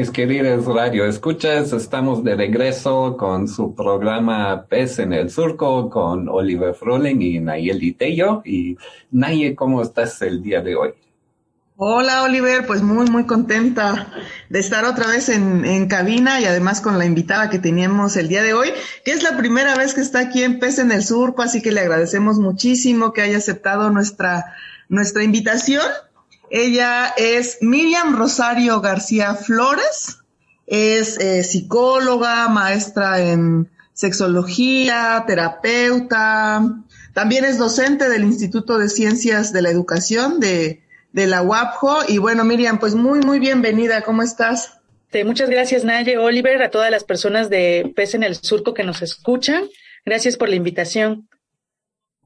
Mis queridos radio escuchas, estamos de regreso con su programa Pez en el Surco con Oliver Froling y Nayeli Tello. Y Naye, ¿cómo estás el día de hoy? Hola Oliver, pues muy muy contenta de estar otra vez en, en, cabina y además con la invitada que teníamos el día de hoy, que es la primera vez que está aquí en Pez en el Surco, así que le agradecemos muchísimo que haya aceptado nuestra, nuestra invitación ella es Miriam Rosario García Flores, es eh, psicóloga, maestra en sexología, terapeuta, también es docente del Instituto de Ciencias de la Educación de, la UAPJO. Y bueno, Miriam, pues muy, muy bienvenida, ¿cómo estás? Muchas gracias, Naye, Oliver, a todas las personas de PES en el Surco que nos escuchan. Gracias por la invitación.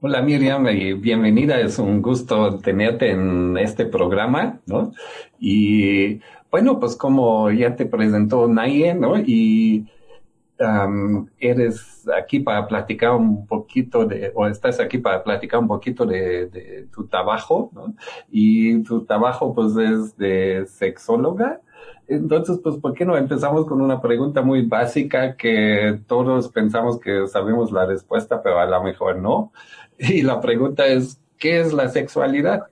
Hola Miriam y bienvenida, es un gusto tenerte en este programa, ¿no? Y bueno, pues como ya te presentó Naye, ¿no? Y eres aquí para platicar un poquito de, o estás aquí para platicar un poquito de, tu trabajo, ¿no? Y tu trabajo pues es de sexóloga. Entonces, pues, ¿por qué no empezamos con una pregunta muy básica que todos pensamos que sabemos la respuesta, pero a lo mejor no? Y la pregunta es, ¿qué es la sexualidad?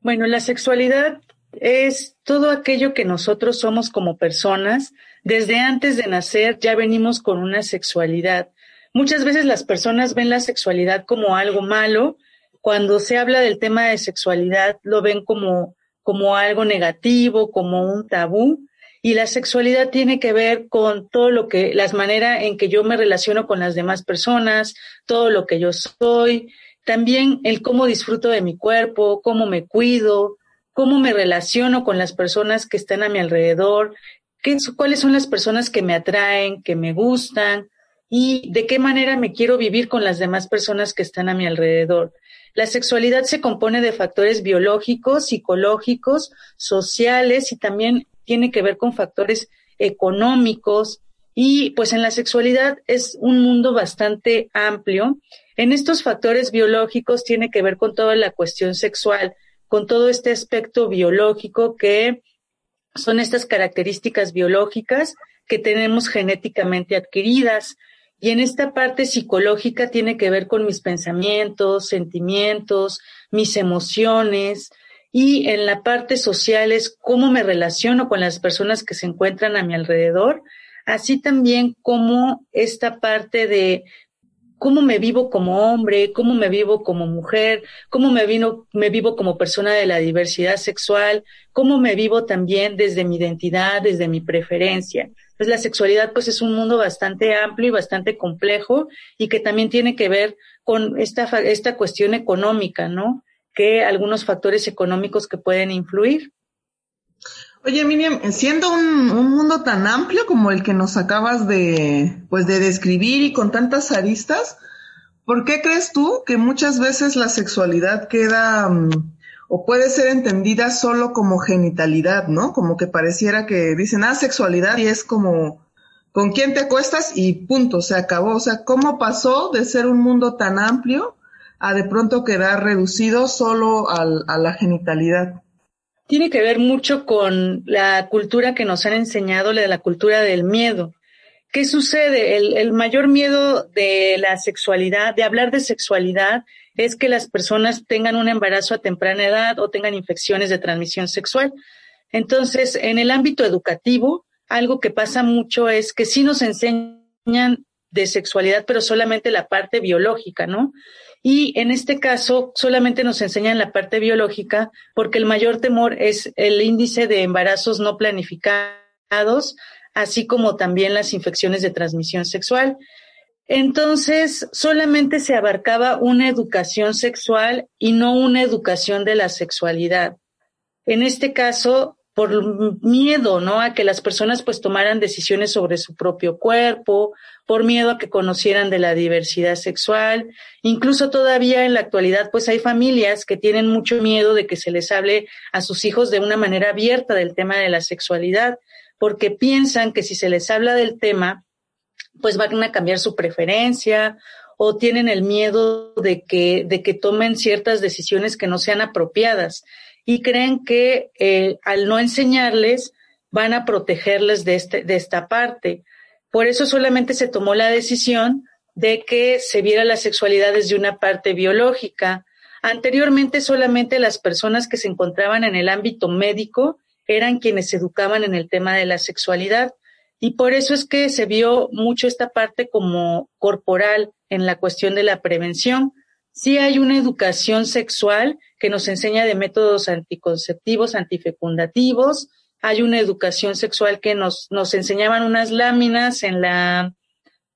Bueno, la sexualidad es todo aquello que nosotros somos como personas. Desde antes de nacer ya venimos con una sexualidad. Muchas veces las personas ven la sexualidad como algo malo. Cuando se habla del tema de sexualidad, lo ven como, como algo negativo, como un tabú. Y la sexualidad tiene que ver con todo lo que, las maneras en que yo me relaciono con las demás personas, todo lo que yo soy, también el cómo disfruto de mi cuerpo, cómo me cuido, cómo me relaciono con las personas que están a mi alrededor, qué, cuáles son las personas que me atraen, que me gustan y de qué manera me quiero vivir con las demás personas que están a mi alrededor. La sexualidad se compone de factores biológicos, psicológicos, sociales y también tiene que ver con factores económicos y pues en la sexualidad es un mundo bastante amplio. En estos factores biológicos tiene que ver con toda la cuestión sexual, con todo este aspecto biológico que son estas características biológicas que tenemos genéticamente adquiridas. Y en esta parte psicológica tiene que ver con mis pensamientos, sentimientos, mis emociones, y en la parte social es cómo me relaciono con las personas que se encuentran a mi alrededor, así también como esta parte de cómo me vivo como hombre, cómo me vivo como mujer, cómo me, vino, me vivo como persona de la diversidad sexual, cómo me vivo también desde mi identidad, desde mi preferencia. Pues la sexualidad pues es un mundo bastante amplio y bastante complejo y que también tiene que ver con esta, esta cuestión económica, ¿no? Que algunos factores económicos que pueden influir. Oye, Miriam, siendo un, mundo tan amplio como el que nos acabas de, pues, de describir y con tantas aristas, ¿por qué crees tú que muchas veces la sexualidad queda mm, o puede ser entendida solo como genitalidad, ¿no? Como que pareciera que dicen, ah, sexualidad y es como con quién te acuestas y punto, se acabó. O sea, ¿cómo pasó de ser un mundo tan amplio a de pronto quedar reducido solo al, a la genitalidad? Tiene que ver mucho con la cultura que nos han enseñado, la de la cultura del miedo. ¿Qué sucede? El, el mayor miedo de la sexualidad, de hablar de sexualidad, es que las personas tengan un embarazo a temprana edad o tengan infecciones de transmisión sexual. Entonces, en el ámbito educativo, algo que pasa mucho es que sí nos enseñan de sexualidad, pero solamente la parte biológica, ¿no? Y en este caso solamente nos enseñan la parte biológica porque el mayor temor es el índice de embarazos no planificados, así como también las infecciones de transmisión sexual. Entonces, solamente se abarcaba una educación sexual y no una educación de la sexualidad. En este caso, por miedo, ¿no? A que las personas pues tomaran decisiones sobre su propio cuerpo, por miedo a que conocieran de la diversidad sexual. Incluso todavía en la actualidad pues hay familias que tienen mucho miedo de que se les hable a sus hijos de una manera abierta del tema de la sexualidad, porque piensan que si se les habla del tema, pues van a cambiar su preferencia o tienen el miedo de que, de que tomen ciertas decisiones que no sean apropiadas y creen que eh, al no enseñarles van a protegerles de, este, de esta parte. Por eso solamente se tomó la decisión de que se viera la sexualidad desde una parte biológica. Anteriormente solamente las personas que se encontraban en el ámbito médico eran quienes educaban en el tema de la sexualidad y por eso es que se vio mucho esta parte como corporal en la cuestión de la prevención. Sí hay una educación sexual que nos enseña de métodos anticonceptivos, antifecundativos. Hay una educación sexual que nos, nos enseñaban unas láminas en la,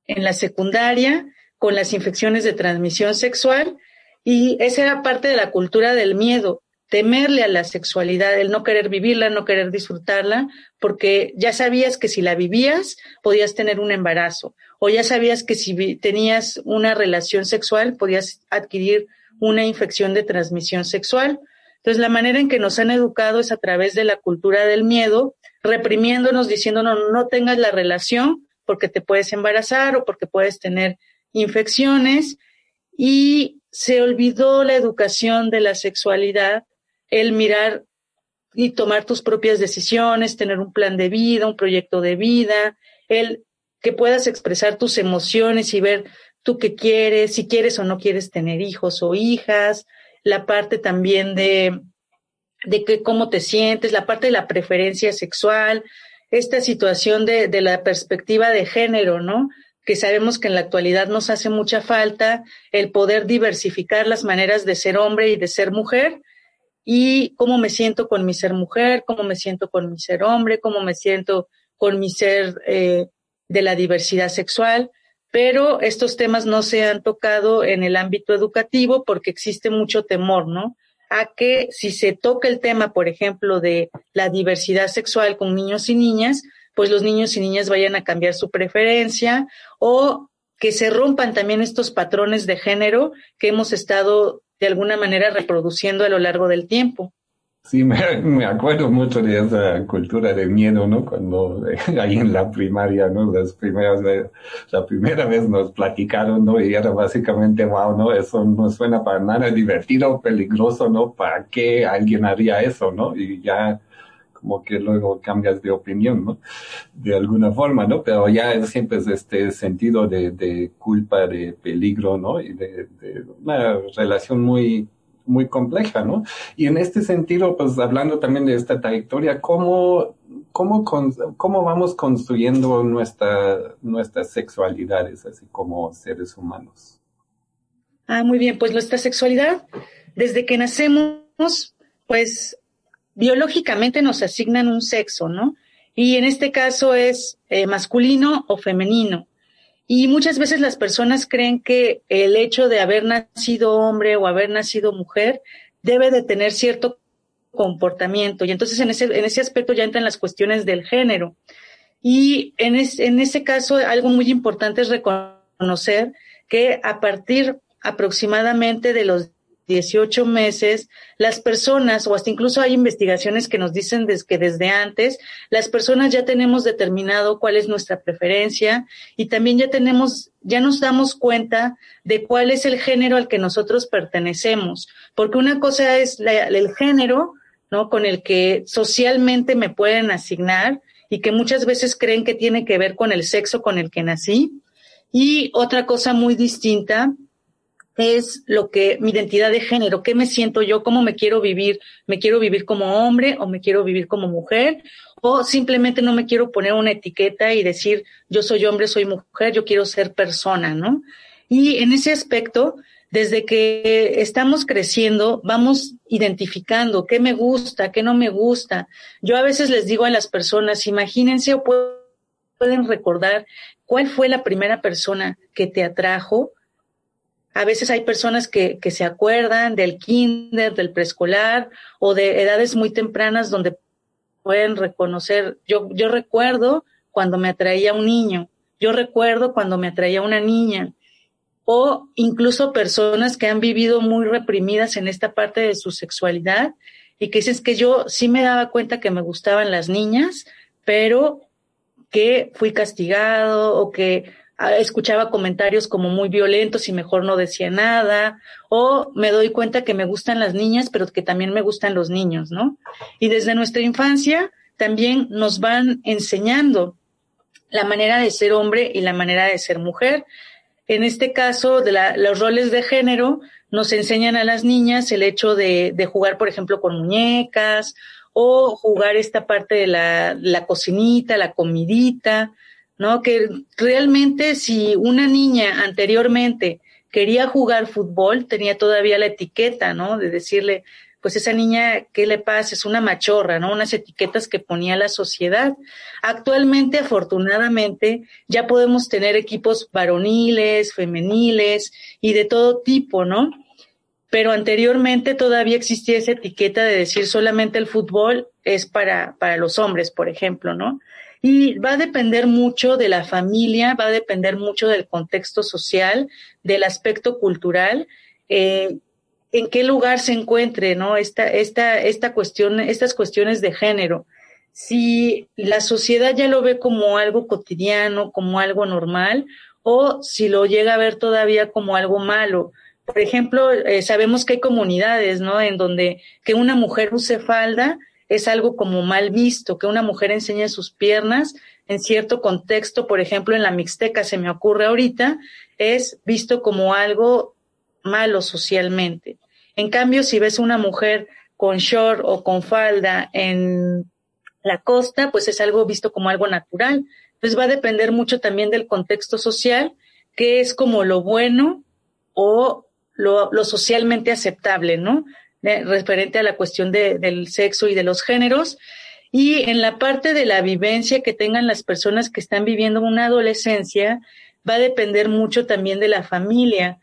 en la secundaria con las infecciones de transmisión sexual y esa era parte de la cultura del miedo, temerle a la sexualidad, el no querer vivirla, no querer disfrutarla, porque ya sabías que si la vivías podías tener un embarazo o ya sabías que si tenías una relación sexual podías adquirir una infección de transmisión sexual. Entonces, la manera en que nos han educado es a través de la cultura del miedo, reprimiéndonos, diciéndonos no tengas la relación porque te puedes embarazar o porque puedes tener infecciones y se olvidó la educación de la sexualidad, el mirar y tomar tus propias decisiones, tener un plan de vida, un proyecto de vida, el que puedas expresar tus emociones y ver tú qué quieres, si quieres o no quieres tener hijos o hijas, la parte también de, de que, cómo te sientes, la parte de la preferencia sexual, esta situación de, de la perspectiva de género, ¿no? Que sabemos que en la actualidad nos hace mucha falta el poder diversificar las maneras de ser hombre y de ser mujer y cómo me siento con mi ser mujer, cómo me siento con mi ser hombre, cómo me siento con mi ser eh, de la diversidad sexual, pero estos temas no se han tocado en el ámbito educativo porque existe mucho temor, ¿no? A que si se toca el tema, por ejemplo, de la diversidad sexual con niños y niñas, pues los niños y niñas vayan a cambiar su preferencia o que se rompan también estos patrones de género que hemos estado de alguna manera reproduciendo a lo largo del tiempo. Sí, me, acuerdo mucho de esa cultura de miedo, ¿no? Cuando ahí en la primaria, ¿no? Las primeras la primera vez nos platicaron, ¿no? Y era básicamente, wow, ¿no? Eso no suena para nada divertido, peligroso, ¿no? ¿Para qué alguien haría eso, ¿no? Y ya como que luego cambias de opinión, ¿no? De alguna forma, ¿no? Pero ya siempre es este sentido de, de culpa, de peligro, ¿no? Y de, de una relación muy muy compleja, ¿no? Y en este sentido, pues hablando también de esta trayectoria, ¿cómo, cómo, cómo vamos construyendo nuestra, nuestras sexualidades así como seres humanos? Ah, muy bien, pues nuestra sexualidad, desde que nacemos, pues biológicamente nos asignan un sexo, ¿no? Y en este caso es eh, masculino o femenino. Y muchas veces las personas creen que el hecho de haber nacido hombre o haber nacido mujer debe de tener cierto comportamiento. Y entonces en ese, en ese aspecto ya entran las cuestiones del género. Y en, en ese caso algo muy importante es reconocer que a partir aproximadamente de los 18 meses, las personas, o hasta incluso hay investigaciones que nos dicen que desde antes, las personas ya tenemos determinado cuál es nuestra preferencia y también ya tenemos, ya nos damos cuenta de cuál es el género al que nosotros pertenecemos. Porque una cosa es el género, ¿no? Con el que socialmente me pueden asignar y que muchas veces creen que tiene que ver con el sexo con el que nací. Y otra cosa muy distinta es lo que mi identidad de género, qué me siento yo, cómo me quiero vivir, me quiero vivir como hombre o me quiero vivir como mujer o simplemente no me quiero poner una etiqueta y decir yo soy hombre, soy mujer, yo quiero ser persona, ¿no? Y en ese aspecto, desde que estamos creciendo, vamos identificando qué me gusta, qué no me gusta. Yo a veces les digo a las personas, imagínense o pueden recordar cuál fue la primera persona que te atrajo, a veces hay personas que, que se acuerdan del kinder, del preescolar o de edades muy tempranas donde pueden reconocer, yo, yo recuerdo cuando me atraía un niño, yo recuerdo cuando me atraía una niña, o incluso personas que han vivido muy reprimidas en esta parte de su sexualidad y que dices que yo sí me daba cuenta que me gustaban las niñas, pero que fui castigado o que escuchaba comentarios como muy violentos y mejor no decía nada, o me doy cuenta que me gustan las niñas, pero que también me gustan los niños, ¿no? Y desde nuestra infancia también nos van enseñando la manera de ser hombre y la manera de ser mujer. En este caso, de los roles de género, nos enseñan a las niñas el hecho de, de jugar, por ejemplo, con muñecas o jugar esta parte de la, la cocinita, la comidita, ¿no? Que realmente si una niña anteriormente quería jugar fútbol, tenía todavía la etiqueta, ¿no? De decirle, pues esa niña, ¿qué le pasa? Es una machorra, ¿no? Unas etiquetas que ponía la sociedad. Actualmente, afortunadamente, ya podemos tener equipos varoniles, femeniles y de todo tipo, ¿no? Pero anteriormente todavía existía esa etiqueta de decir solamente el fútbol es para, para los hombres, por ejemplo, ¿no? Y va a depender mucho de la familia, va a depender mucho del contexto social, del aspecto cultural. Eh, en qué lugar se encuentre, ¿no? Esta, esta, esta cuestión, estas cuestiones de género. Si la sociedad ya lo ve como algo cotidiano, como algo normal, o si lo llega a ver todavía como algo malo. Por ejemplo, eh, sabemos que hay comunidades, ¿no? En donde que una mujer use falda es algo como mal visto, que una mujer enseñe sus piernas en cierto contexto, por ejemplo, en la Mixteca se me ocurre ahorita, es visto como algo malo socialmente. En cambio, si ves una mujer con short o con falda en la costa, pues es algo visto como algo natural. Entonces va a depender mucho también del contexto social, que es como lo bueno o lo, socialmente aceptable, ¿no? Referente a la cuestión del sexo y de los géneros. Y en la parte de la vivencia que tengan las personas que están viviendo una adolescencia, va a depender mucho también de la familia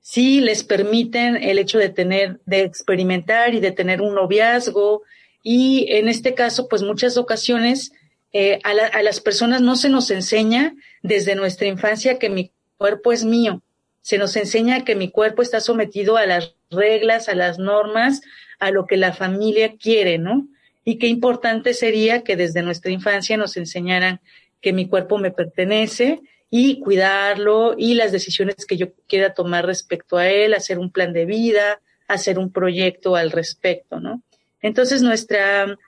sí les permiten el hecho de tener, de experimentar y de tener un noviazgo. Y en este caso, pues muchas ocasiones eh, a las personas no se nos enseña desde nuestra infancia que mi cuerpo es mío. Se nos enseña que mi cuerpo está sometido a las reglas, a las normas, a lo que la familia quiere, ¿no? Y qué importante sería que desde nuestra infancia nos enseñaran que mi cuerpo me pertenece y cuidarlo y las decisiones que yo quiera tomar respecto a él, hacer un plan de vida, hacer un proyecto al respecto, ¿no? Entonces nuestra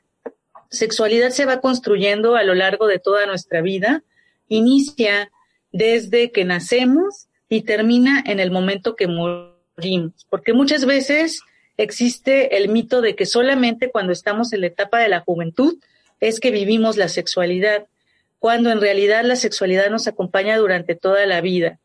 sexualidad se va construyendo a lo largo de toda nuestra vida, inicia desde que nacemos y termina en el momento que morimos, porque muchas veces existe el mito de que solamente cuando estamos en la etapa de la juventud es que vivimos la sexualidad cuando en realidad la sexualidad nos acompaña durante toda la vida.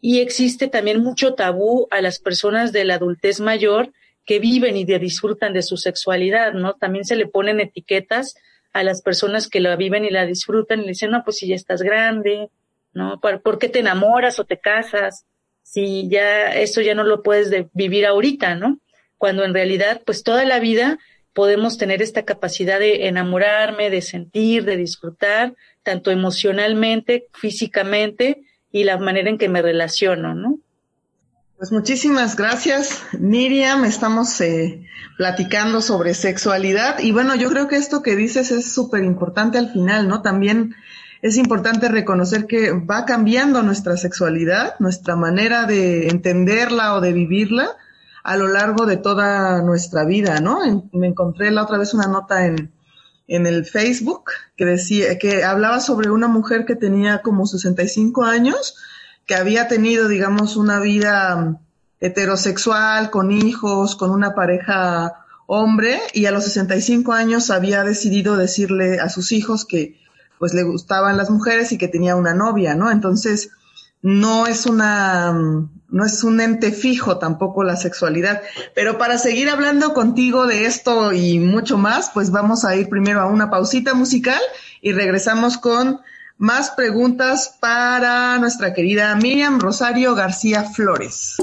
Y existe también mucho tabú a las personas de la adultez mayor que viven y disfrutan de su sexualidad, ¿no? También se le ponen etiquetas a las personas que la viven y la disfrutan y le dicen, no, pues si ya estás grande, ¿no? ¿Por qué te enamoras o te casas? Si ya eso ya no lo puedes vivir ahorita, ¿no? Cuando en realidad, pues toda la vida podemos tener esta capacidad de enamorarme, de sentir, de disfrutar, tanto emocionalmente, físicamente y la manera en que me relaciono, ¿no? Pues muchísimas gracias, Miriam. Estamos eh, platicando sobre sexualidad y bueno, yo creo que esto que dices es súper importante al final, ¿no? También es importante reconocer que va cambiando nuestra sexualidad, nuestra manera de entenderla o de vivirla a lo largo de toda nuestra vida, ¿no? me encontré la otra vez una nota en, en el Facebook que decía que hablaba sobre una mujer que tenía como 65 años, que había tenido, digamos, una vida mm, heterosexual, con hijos, con una pareja hombre, y a los 65 años había decidido decirle a sus hijos que pues le gustaban las mujeres y que tenía una novia, ¿no? Entonces, no es una, no es un ente fijo tampoco la sexualidad. Pero para seguir hablando contigo de esto y mucho más, pues vamos a ir primero a una pausita musical y regresamos con más preguntas para nuestra querida Miriam Rosario García Flores.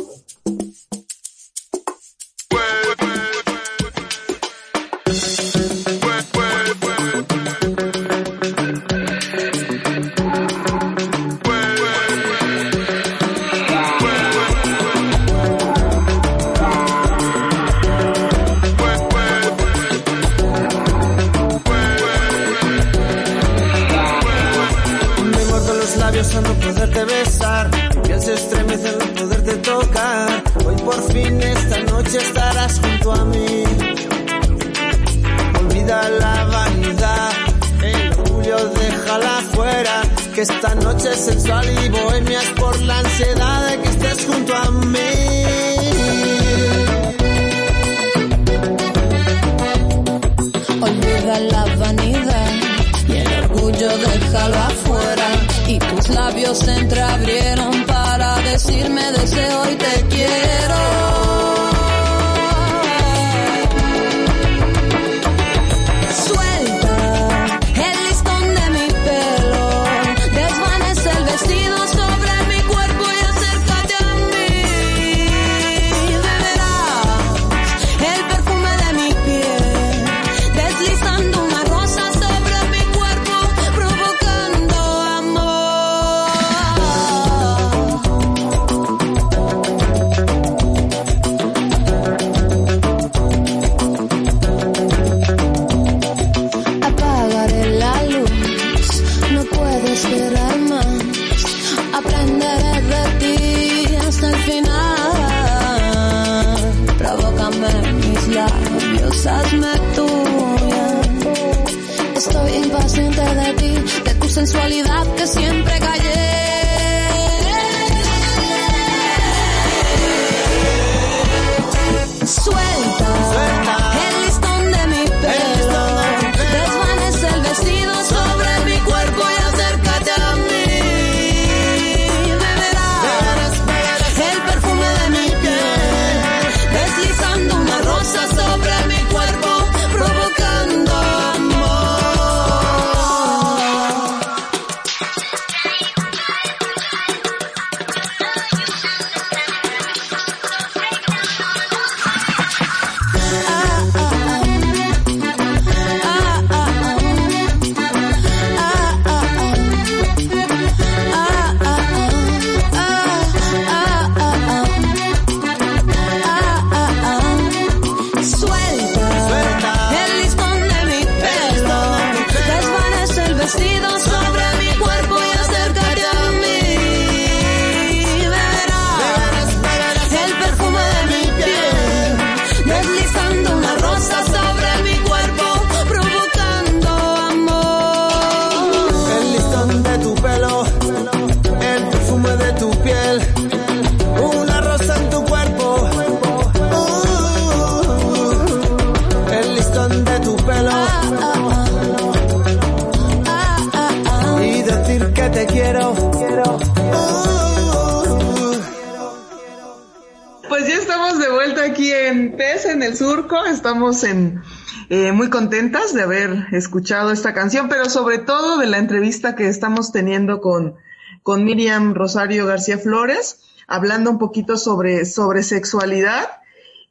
Eh, muy contentas de haber escuchado esta canción, pero sobre todo de la entrevista que estamos teniendo con, con Miriam Rosario García Flores, hablando un poquito sobre, sobre sexualidad.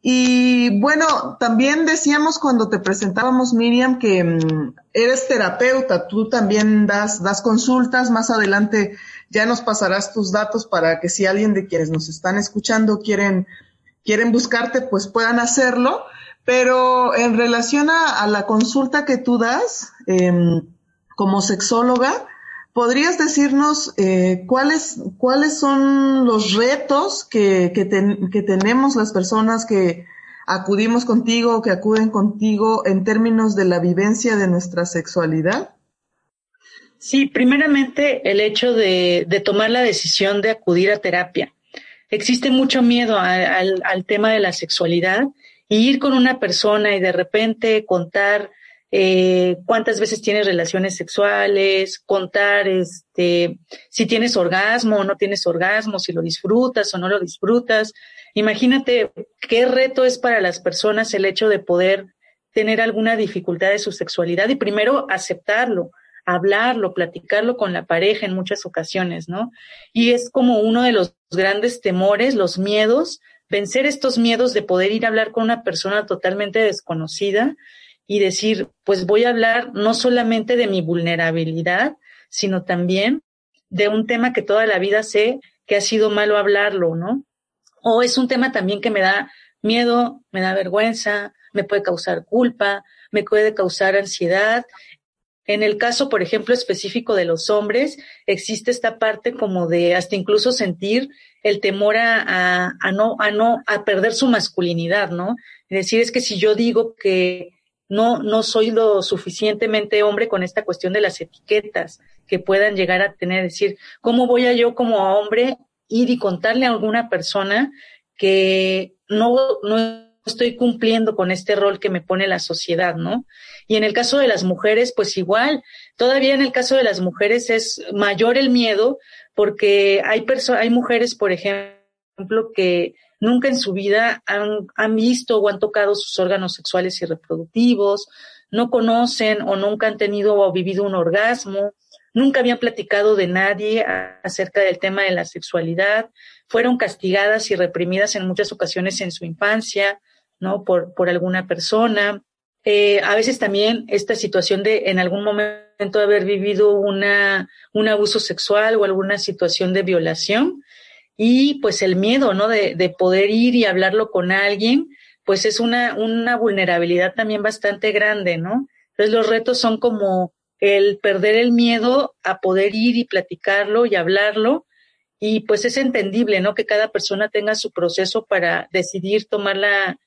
Y bueno, también decíamos cuando te presentábamos, Miriam, que mm, eres terapeuta, tú también das, das consultas, más adelante ya nos pasarás tus datos para que si alguien de quienes nos están escuchando quieren, quieren buscarte, pues puedan hacerlo. Pero en relación a, la consulta que tú das em, como sexóloga, ¿podrías decirnos eh, cuáles, cuáles son los retos que, que, tenemos las personas que acudimos contigo o que acuden contigo en términos de la vivencia de nuestra sexualidad? Sí, primeramente el hecho de, de tomar la decisión de acudir a terapia. Existe mucho miedo al tema de la sexualidad ir con una persona y de repente contar eh, cuántas veces tienes relaciones sexuales, contar este, si tienes orgasmo o no tienes orgasmo, si lo disfrutas o no lo disfrutas. Imagínate qué reto es para las personas el hecho de poder tener alguna dificultad de su sexualidad y primero aceptarlo, hablarlo, platicarlo con la pareja en muchas ocasiones, ¿no? Y es como uno de los grandes temores, los miedos vencer estos miedos de poder ir a hablar con una persona totalmente desconocida y decir, pues voy a hablar no solamente de mi vulnerabilidad, sino también de un tema que toda la vida sé que ha sido malo hablarlo, ¿no? O es un tema también que me da miedo, me da vergüenza, me puede causar culpa, me puede causar ansiedad. En el caso, por ejemplo, específico de los hombres, existe esta parte como de hasta incluso sentir el temor a, a, no, a no, a perder su masculinidad, ¿no? Es decir, es que si yo digo que no, no soy lo suficientemente hombre con esta cuestión de las etiquetas que puedan llegar a tener, es decir, ¿cómo voy a yo como hombre ir y contarle a alguna persona que no, no estoy cumpliendo con este rol que me pone la sociedad, ¿no? Y en el caso de las mujeres, pues igual, todavía en el caso de las mujeres es mayor el miedo porque hay hay mujeres, por ejemplo, que nunca en su vida han, han visto o han tocado sus órganos sexuales y reproductivos, no conocen o nunca han tenido o vivido un orgasmo, nunca habían platicado de nadie acerca del tema de la sexualidad, fueron castigadas y reprimidas en muchas ocasiones en su infancia, ¿no? Por, por alguna persona. Eh, a veces también esta situación de en algún momento haber vivido una, un abuso sexual o alguna situación de violación y pues el miedo, ¿no? De, de poder ir y hablarlo con alguien, pues es una, una vulnerabilidad también bastante grande, ¿no? Entonces los retos son como el perder el miedo a poder ir y platicarlo y hablarlo. Y pues es entendible, ¿no? Que cada persona tenga su proceso para decidir tomar la,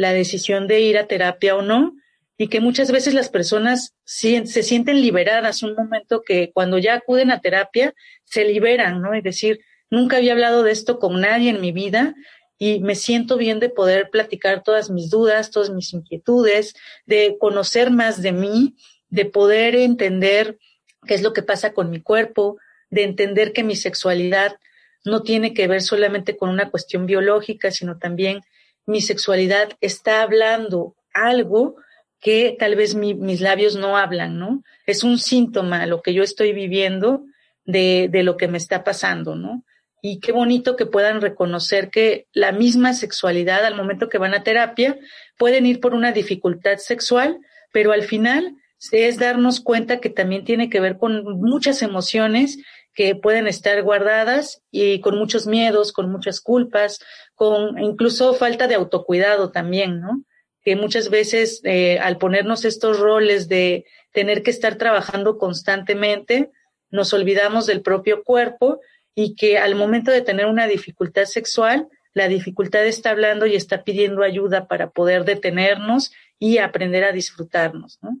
la decisión de ir a terapia o no. Y que muchas veces las personas se sienten liberadas, un momento que cuando ya acuden a terapia se liberan, ¿no? Es decir, nunca había hablado de esto con nadie en mi vida y me siento bien de poder platicar todas mis dudas, todas mis inquietudes, de conocer más de mí de poder entender qué es lo que pasa con mi cuerpo, de entender que mi sexualidad no tiene que ver solamente con una cuestión biológica, sino también mi sexualidad está hablando algo que tal vez mis labios no hablan, ¿no? Es un síntoma lo que yo estoy viviendo de, de lo que me está pasando, ¿no? Y qué bonito que puedan reconocer que la misma sexualidad al momento que van a terapia pueden ir por una dificultad sexual, pero al final es darnos cuenta que también tiene que ver con muchas emociones que pueden estar guardadas y con muchos miedos, con muchas culpas, con incluso falta de autocuidado también, ¿no? Que muchas veces eh, al ponernos estos roles de tener que estar trabajando constantemente, nos olvidamos del propio cuerpo y que al momento de tener una dificultad sexual, la dificultad está hablando y está pidiendo ayuda para poder detenernos y aprender a disfrutarnos, ¿no?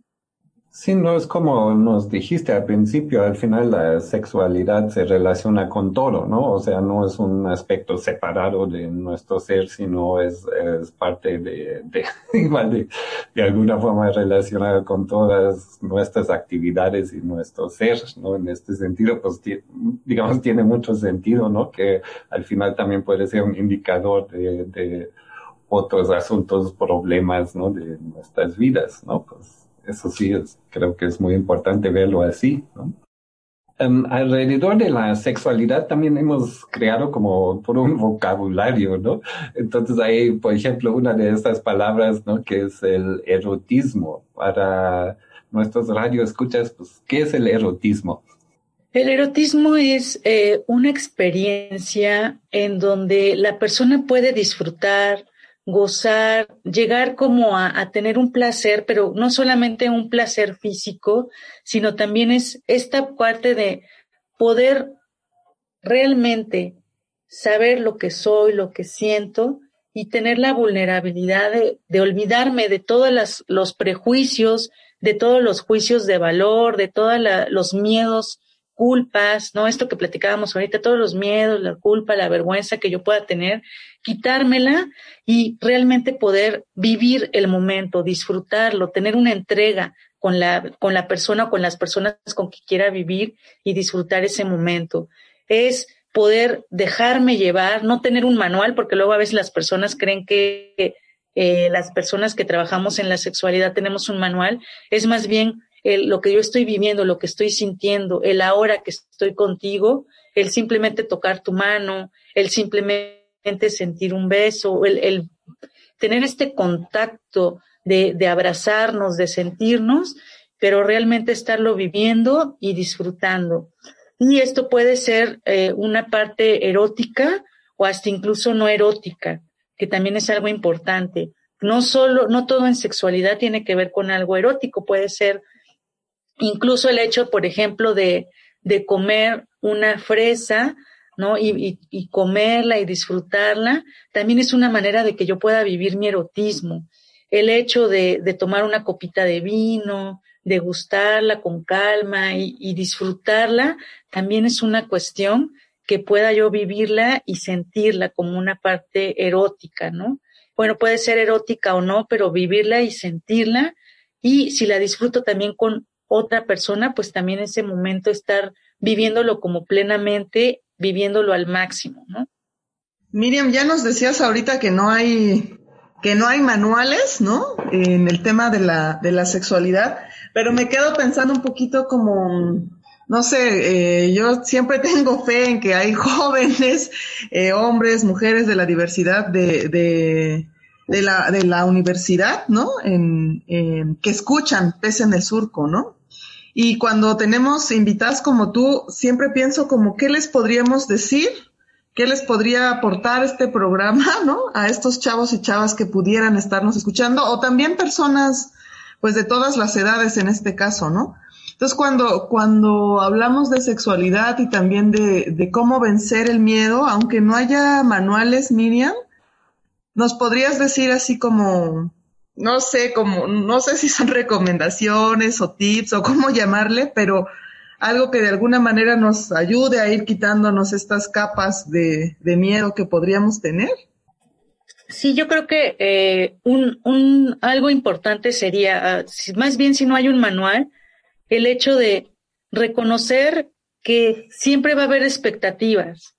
Sí, no es como nos dijiste al principio, al final la sexualidad se relaciona con todo, ¿no? O sea, no es un aspecto separado de nuestro ser, sino es, es parte de, de, igual de, alguna forma relacionada con todas nuestras actividades y nuestro ser, ¿no? En este sentido, pues, digamos, tiene mucho sentido, ¿no? Que al final también puede ser un indicador de, de otros asuntos, problemas, ¿no? De nuestras vidas, ¿no? Pues, eso sí, es, creo que es muy importante verlo así. ¿no? Um, alrededor de la sexualidad también hemos creado como todo un vocabulario, ¿no? Entonces hay, por ejemplo, una de estas palabras, ¿no? Que es el erotismo. Para nuestros radioescuchas, pues, ¿qué es el erotismo? El erotismo es eh, una experiencia en donde la persona puede disfrutar gozar, llegar como a, tener un placer, pero no solamente un placer físico, sino también es esta parte de poder realmente saber lo que soy, lo que siento y tener la vulnerabilidad de, de olvidarme de todos los prejuicios, de todos los juicios de valor, de todos los miedos culpas, ¿no? Esto que platicábamos ahorita, todos los miedos, la culpa, la vergüenza que yo pueda tener, quitármela y realmente poder vivir el momento, disfrutarlo, tener una entrega con la, con la persona o con las personas con que quiera vivir y disfrutar ese momento. Es poder dejarme llevar, no tener un manual, porque luego a veces las personas creen que eh, las personas que trabajamos en la sexualidad tenemos un manual, es más bien el, lo que yo estoy viviendo, lo que estoy sintiendo, el ahora que estoy contigo, el simplemente tocar tu mano, el simplemente sentir un beso, el, tener este contacto de, de abrazarnos, de sentirnos, pero realmente estarlo viviendo y disfrutando. Y esto puede ser eh, una parte erótica o hasta incluso no erótica, que también es algo importante. No solo, no todo en sexualidad tiene que ver con algo erótico, puede ser Incluso el hecho, por ejemplo, de, de comer una fresa ¿no? Y, y, comerla y disfrutarla, también es una manera de que yo pueda vivir mi erotismo. El hecho de, de tomar una copita de vino, de gustarla con calma y, y, disfrutarla, también es una cuestión que pueda yo vivirla y sentirla como una parte erótica, ¿no? Bueno, puede ser erótica o no, pero vivirla y sentirla y si la disfruto también con otra persona, pues también ese momento estar viviéndolo como plenamente viviéndolo al máximo, ¿no? Miriam, ya nos decías ahorita que no hay que no hay manuales, ¿no? En el tema de la, de la sexualidad, pero me quedo pensando un poquito como, no sé, eh, yo siempre tengo fe en que hay jóvenes, eh, hombres, mujeres de la diversidad de, de, la, de la universidad, ¿no? En, que escuchan pese en el surco, ¿no? Y cuando tenemos invitadas como tú, siempre pienso como qué les podríamos decir, qué les podría aportar este programa, ¿no? A estos chavos y chavas que pudieran estarnos escuchando, o también personas, pues de todas las edades en este caso, ¿no? Entonces, cuando, cuando hablamos de sexualidad y también de, de cómo vencer el miedo, aunque no haya manuales, Miriam, ¿nos podrías decir así como, no sé cómo, no sé si son recomendaciones o tips o cómo llamarle, pero algo que de alguna manera nos ayude a ir quitándonos estas capas de, miedo que podríamos tener. Sí, yo creo que eh, un, un, algo importante sería, uh, más bien si no hay un manual, el hecho de reconocer que siempre va a haber expectativas,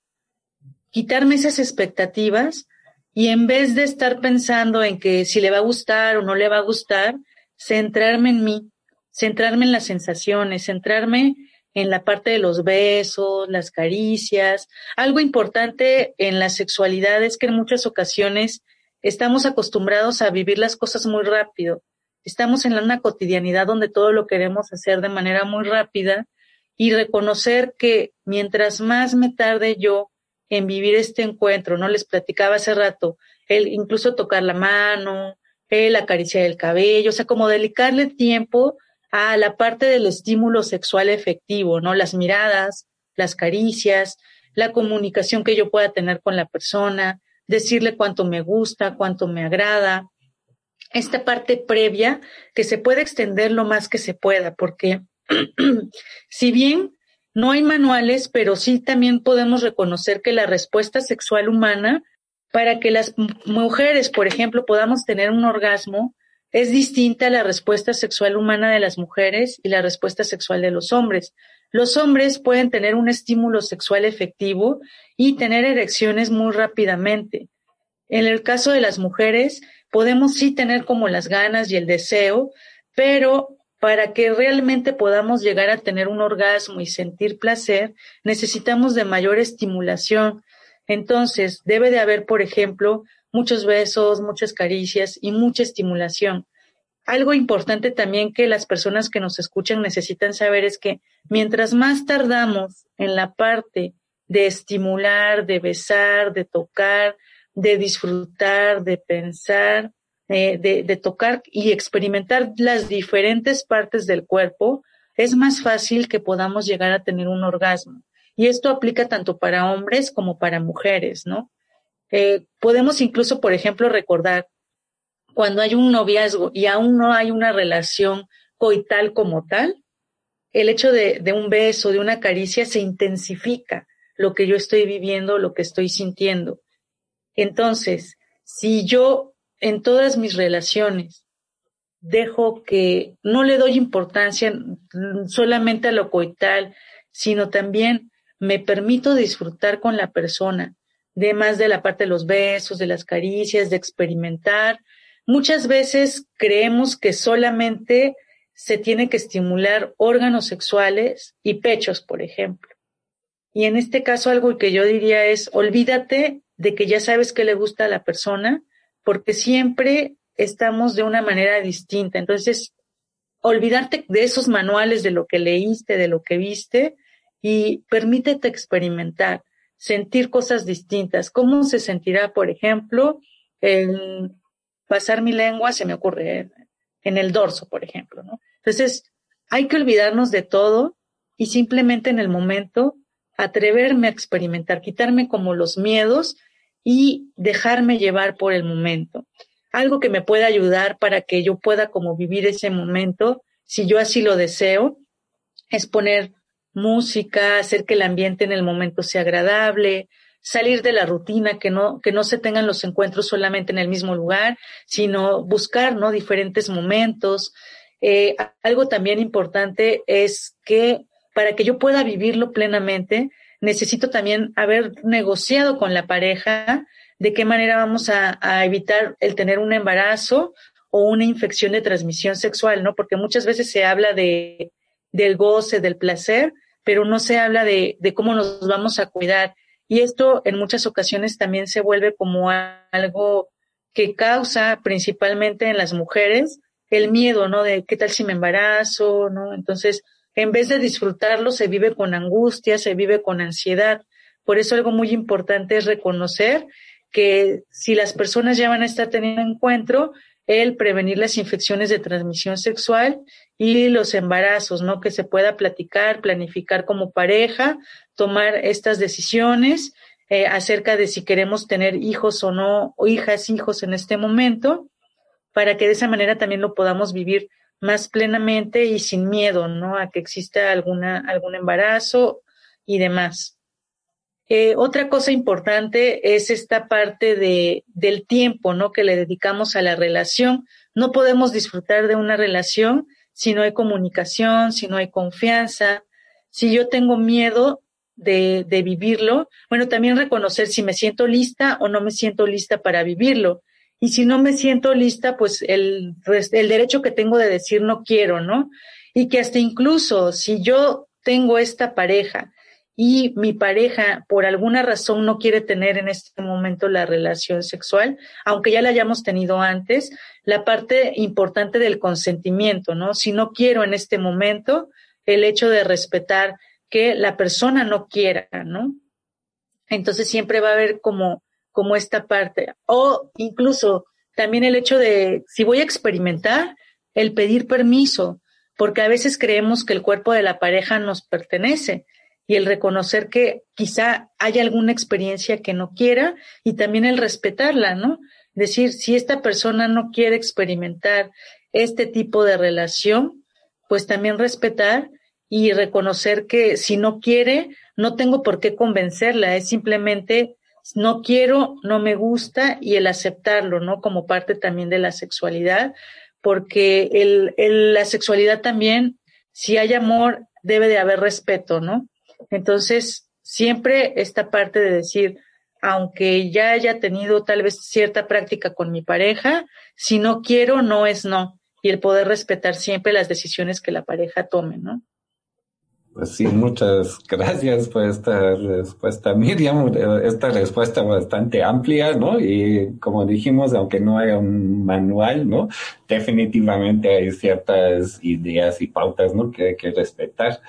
quitarme esas expectativas y en vez de estar pensando en que si le va a gustar o no le va a gustar, centrarme en mí, centrarme en las sensaciones, centrarme en la parte de los besos, las caricias. Algo importante en la sexualidad es que en muchas ocasiones estamos acostumbrados a vivir las cosas muy rápido. Estamos en una cotidianidad donde todo lo queremos hacer de manera muy rápida y reconocer que mientras más me tarde yo en vivir este encuentro, ¿no? Les platicaba hace rato, el incluso tocar la mano, el acariciar el cabello, o sea, como dedicarle tiempo a la parte del estímulo sexual efectivo, ¿no? Las miradas, las caricias, la comunicación que yo pueda tener con la persona, decirle cuánto me gusta, cuánto me agrada. Esta parte previa que se puede extender lo más que se pueda, porque si bien no hay manuales, pero sí también podemos reconocer que la respuesta sexual humana, para que las mujeres, por ejemplo, podamos tener un orgasmo, es distinta a la respuesta sexual humana de las mujeres y la respuesta sexual de los hombres. Los hombres pueden tener un estímulo sexual efectivo y tener erecciones muy rápidamente. En el caso de las mujeres, podemos sí tener como las ganas y el deseo, pero para que realmente podamos llegar a tener un orgasmo y sentir placer, necesitamos de mayor estimulación. Entonces, debe de haber, por ejemplo, muchos besos, muchas caricias y mucha estimulación. Algo importante también que las personas que nos escuchan necesitan saber es que mientras más tardamos en la parte de estimular, de besar, de tocar, de disfrutar, de pensar, de, tocar y experimentar las diferentes partes del cuerpo, es más fácil que podamos llegar a tener un orgasmo. Y esto aplica tanto para hombres como para mujeres, ¿no? Eh, podemos incluso, por ejemplo, recordar cuando hay un noviazgo y aún no hay una relación coital como tal, el hecho de un beso, de una caricia, se intensifica lo que yo estoy viviendo, lo que estoy sintiendo. Entonces, si yo en todas mis relaciones. Dejo que no le doy importancia solamente a lo coital, sino también me permito disfrutar con la persona, de más de la parte de los besos, de las caricias, de experimentar. Muchas veces creemos que solamente se tiene que estimular órganos sexuales y pechos, por ejemplo. Y en este caso algo que yo diría es, olvídate de que ya sabes que le gusta a la persona porque siempre estamos de una manera distinta. Entonces, olvidarte de esos manuales, de lo que leíste, de lo que viste, y permítete experimentar, sentir cosas distintas. ¿Cómo se sentirá, por ejemplo, el pasar mi lengua, se me ocurre, en el dorso, por ejemplo, ¿no? Entonces, hay que olvidarnos de todo y simplemente en el momento atreverme a experimentar, quitarme como los miedos y dejarme llevar por el momento. Algo que me pueda ayudar para que yo pueda como vivir ese momento, si yo así lo deseo, es poner música, hacer que el ambiente en el momento sea agradable, salir de la rutina, que no, que no se tengan los encuentros solamente en el mismo lugar, sino buscar, ¿no? Diferentes momentos. Eh, algo también importante es que para que yo pueda vivirlo plenamente, necesito también haber negociado con la pareja de qué manera vamos a, evitar el tener un embarazo o una infección de transmisión sexual, ¿no? Porque muchas veces se habla de, del goce, del placer, pero no se habla de, de cómo nos vamos a cuidar. Y esto en muchas ocasiones también se vuelve como algo que causa principalmente en las mujeres el miedo, ¿no? De qué tal si me embarazo, ¿no? Entonces, en vez de disfrutarlo, se vive con angustia, se vive con ansiedad. Por eso algo muy importante es reconocer que si las personas ya van a estar teniendo encuentro, el prevenir las infecciones de transmisión sexual y los embarazos, ¿no? Que se pueda platicar, planificar como pareja, tomar estas decisiones eh, acerca de si queremos tener hijos o no, o hijas, hijos en este momento, para que de esa manera también lo podamos vivir más plenamente y sin miedo, ¿no? A que exista alguna, algún embarazo y demás. Eh, otra cosa importante es esta parte de, del tiempo, ¿no? Que le dedicamos a la relación. No podemos disfrutar de una relación si no hay comunicación, si no hay confianza. Si yo tengo miedo de, de vivirlo, bueno, también reconocer si me siento lista o no me siento lista para vivirlo. Y si no me siento lista, pues el, el derecho que tengo de decir no quiero, ¿no? Y que hasta incluso si yo tengo esta pareja y mi pareja por alguna razón no quiere tener en este momento la relación sexual, aunque ya la hayamos tenido antes, la parte importante del consentimiento, ¿no? Si no quiero en este momento, el hecho de respetar que la persona no quiera, ¿no? Entonces siempre va a haber como, como esta parte. O incluso también el hecho de, si voy a experimentar, el pedir permiso, porque a veces creemos que el cuerpo de la pareja nos pertenece y el reconocer que quizá haya alguna experiencia que no quiera y también el respetarla, ¿no? Decir, si esta persona no quiere experimentar este tipo de relación, pues también respetar y reconocer que si no quiere, no tengo por qué convencerla, es simplemente no quiero, no me gusta y el aceptarlo, ¿no? Como parte también de la sexualidad, porque el, el, la sexualidad también, si hay amor, debe de haber respeto, ¿no? Entonces, siempre esta parte de decir, aunque ya haya tenido tal vez cierta práctica con mi pareja, si no quiero, no es no. Y el poder respetar siempre las decisiones que la pareja tome, ¿no? Pues sí, muchas gracias por esta respuesta, Miriam. Esta respuesta bastante amplia, ¿no? Y como dijimos, aunque no haya un manual, ¿no? Definitivamente hay ciertas ideas y pautas, ¿no? Que hay que respetar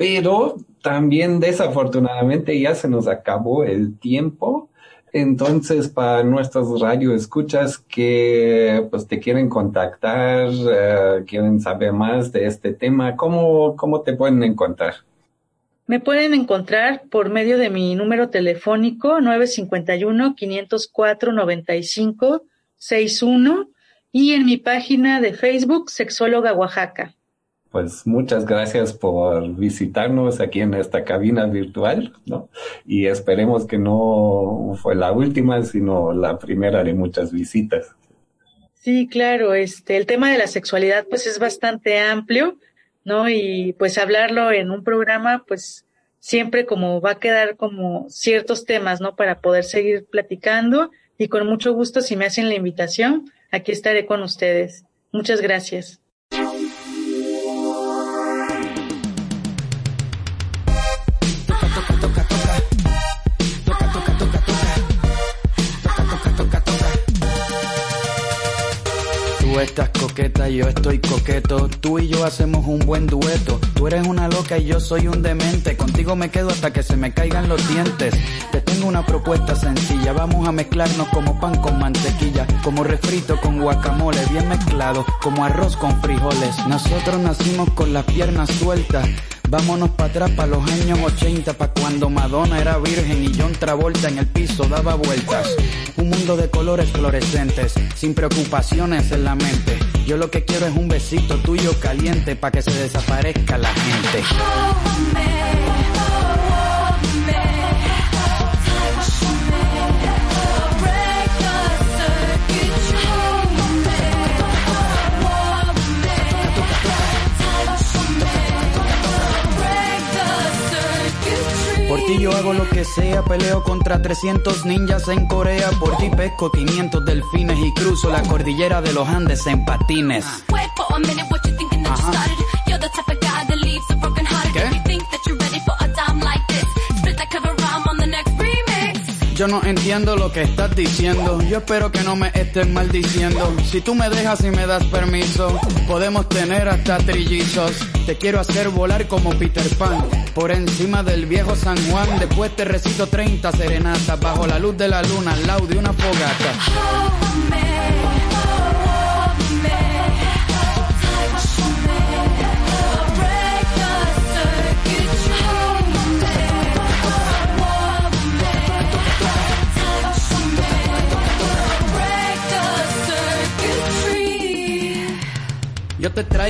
pero también desafortunadamente ya se nos acabó el tiempo. Entonces, para nuestros radioescuchas que pues te quieren contactar, uh, quieren saber más de este tema, ¿cómo, ¿cómo te pueden encontrar? Me pueden encontrar por medio de mi número telefónico 951-504-9561 y en mi página de Facebook Sexóloga Oaxaca pues muchas gracias por visitarnos aquí en esta cabina virtual, ¿no? Y esperemos que no fue la última, sino la primera de muchas visitas. Sí, claro, este, el tema de la sexualidad pues es bastante amplio, ¿no? Y pues hablarlo en un programa pues siempre como va a quedar como ciertos temas, ¿no? Para poder seguir platicando y con mucho gusto si me hacen la invitación, aquí estaré con ustedes. Muchas gracias. Estás coqueta, yo estoy coqueto. Tú y yo hacemos un buen dueto. Tú eres una loca y yo soy un demente. Contigo me quedo hasta que se me caigan los dientes. Te tengo una propuesta sencilla. Vamos a mezclarnos como pan con mantequilla. Como refrito con guacamole, bien mezclado. Como arroz con frijoles. Nosotros nacimos con las piernas sueltas Vámonos para atrás, para los años 80, para cuando Madonna era virgen y John Travolta en el piso daba vueltas. Un mundo de colores fluorescentes, sin preocupaciones en la mente. Yo lo que quiero es un besito tuyo caliente para que se desaparezca la gente. Por ti yo hago lo que sea, peleo contra 300 ninjas en Corea. Por ti pesco 500 delfines y cruzo la cordillera de los Andes en patines. Yo no entiendo lo que estás diciendo. Yo espero que no me estés maldiciendo. Si tú me dejas y me das permiso, podemos tener hasta trillizos. Te quiero hacer volar como Peter Pan. Por encima del viejo San Juan. Después te recito 30 serenatas. Bajo la luz de la luna, al lado de una fogata.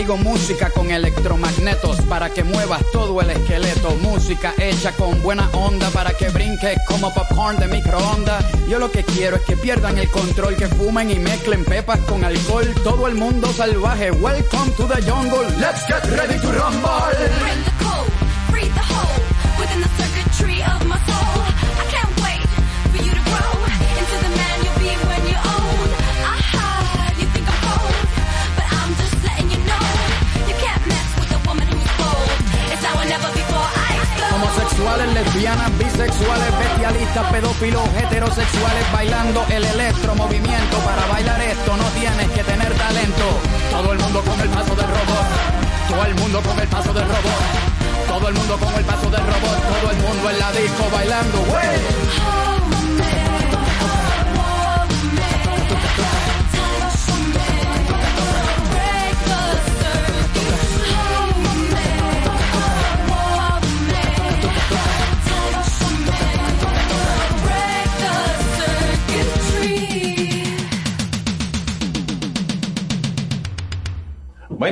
Traigo música con electromagnetos para que muevas todo el esqueleto. Música hecha con buena onda para que brinques como popcorn de microondas. Yo lo que quiero es que pierdan el control, que fumen y mezclen pepas con alcohol. Todo el mundo salvaje, welcome to the jungle. Let's get ready to rumble. Lesbianas, bisexuales, bestialistas, pedófilos, heterosexuales, bailando el electromovimiento. Para bailar esto no tienes que tener talento. Todo el mundo con el paso del robot. Todo el mundo con el paso del robot. Todo el mundo con el paso del robot. Todo el mundo en la disco bailando.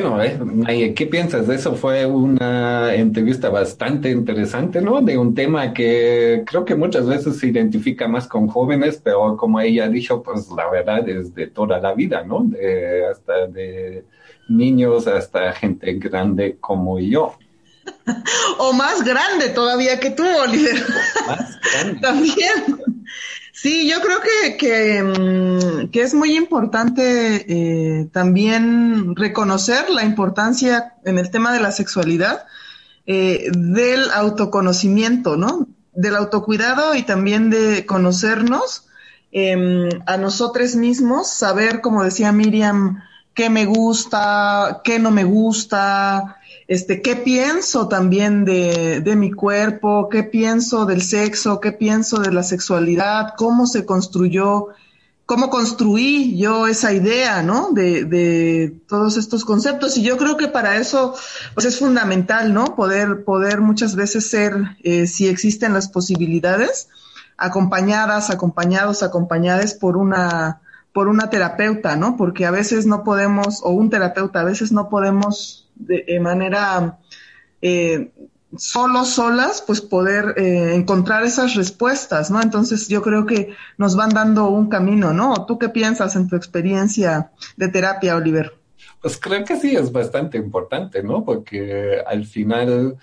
Bueno, eh, ¿qué piensas eso? Fue una entrevista bastante interesante, ¿no? De un tema que creo que muchas veces se identifica más con jóvenes, pero como ella dijo, pues la verdad es de toda la vida, ¿no? De, hasta de niños hasta gente grande como yo. O más grande todavía que tú, Oliver. Más grande. También. Sí, yo creo que, que, mm, que es muy importante eh, también reconocer la importancia en el tema de la sexualidad eh, del autoconocimiento, ¿no? Del autocuidado y también de conocernos eh, a nosotros mismos, saber, como decía Miriam, qué me gusta, qué no me gusta, este, qué pienso también de, de mi cuerpo, qué pienso del sexo, qué pienso de la sexualidad, cómo se construyó, cómo construí yo esa idea, ¿no? De, de todos estos conceptos. Y yo creo que para eso, pues es fundamental, ¿no? Poder, poder muchas veces ser, eh, si existen las posibilidades, acompañadas, acompañados, acompañadas por una, por una terapeuta, ¿no? Porque a veces no podemos, o un terapeuta, a veces no podemos de, manera eh, solos, solas, pues poder eh, encontrar esas respuestas, ¿no? Entonces yo creo que nos van dando un camino, ¿no? ¿Tú qué piensas en tu experiencia de terapia, Oliver? Pues creo que sí es bastante importante, ¿no? Porque al final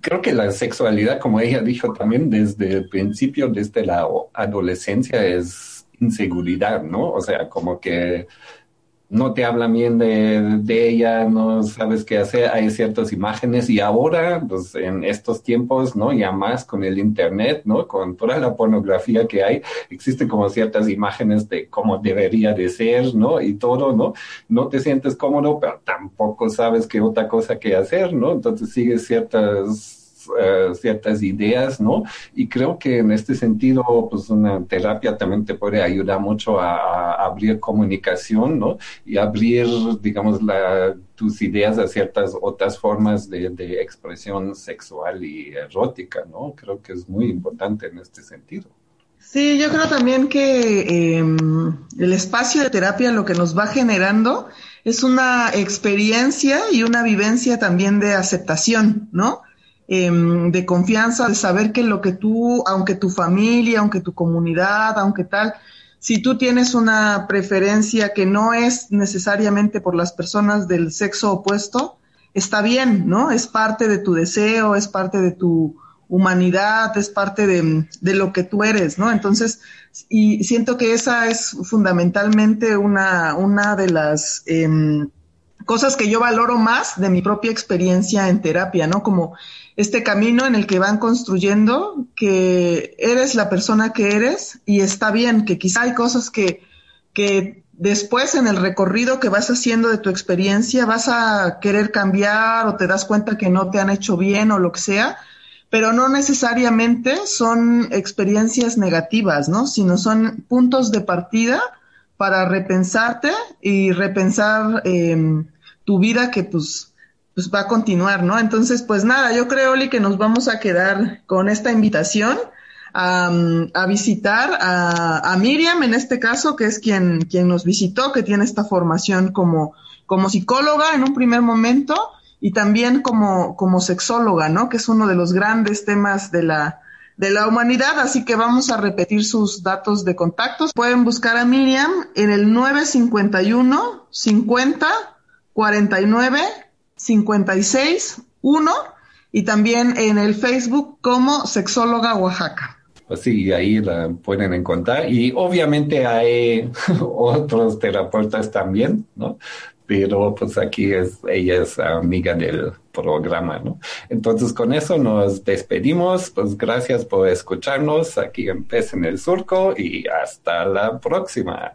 creo que la sexualidad, como ella dijo también desde el principio, desde la adolescencia, es inseguridad, ¿no? O sea, como que no te hablan bien de, ella, no sabes qué hacer, hay ciertas imágenes y ahora, pues en estos tiempos, ¿no? Ya más con el internet, ¿no? Con toda la pornografía que hay, existen como ciertas imágenes de cómo debería de ser, ¿no? Y todo, ¿no? No te sientes cómodo, pero tampoco sabes qué otra cosa que hacer, ¿no? Entonces sigues ciertas eh, ciertas ideas, ¿no? Y creo que en este sentido, pues una terapia también te puede ayudar mucho a, abrir comunicación, ¿no? Y abrir, digamos, la, tus ideas a ciertas otras formas de, expresión sexual y erótica, ¿no? Creo que es muy importante en este sentido. Sí, yo creo también que eh, el espacio de terapia lo que nos va generando es una experiencia y una vivencia también de aceptación, ¿no? Eh, de confianza, de saber que lo que tú, aunque tu familia, aunque tu comunidad, aunque tal, si tú tienes una preferencia que no es necesariamente por las personas del sexo opuesto, está bien, ¿no? Es parte de tu deseo, es parte de tu humanidad, es parte de, de, lo que tú eres, ¿no? Entonces, y siento que esa es fundamentalmente una, una de las eh, cosas que yo valoro más de mi propia experiencia en terapia, ¿no? Como este camino en el que van construyendo que eres la persona que eres y está bien, que quizá hay cosas que, que después en el recorrido que vas haciendo de tu experiencia vas a querer cambiar o te das cuenta que no te han hecho bien o lo que sea, pero no necesariamente son experiencias negativas, ¿no? Sino son puntos de partida para repensarte y repensar eh, tu vida que pues, pues va a continuar, ¿no? Entonces, pues nada, yo creo, Oli, que nos vamos a quedar con esta invitación a, a visitar a, a, Miriam, en este caso, que es quien, quien nos visitó, que tiene esta formación como, como psicóloga en un primer momento y también como, como sexóloga, ¿no? Que es uno de los grandes temas de la, de la humanidad, así que vamos a repetir sus datos de contactos. Pueden buscar a Miriam en el 951 50 49 56 1 y también en el Facebook como Sexóloga Oaxaca. Pues sí, ahí la pueden encontrar. Y obviamente hay otros terapeutas también, ¿no? Pero pues aquí es, ella es amiga del programa, ¿no? Entonces con eso nos despedimos. Pues gracias por escucharnos aquí en Pez en el Surco y hasta la próxima.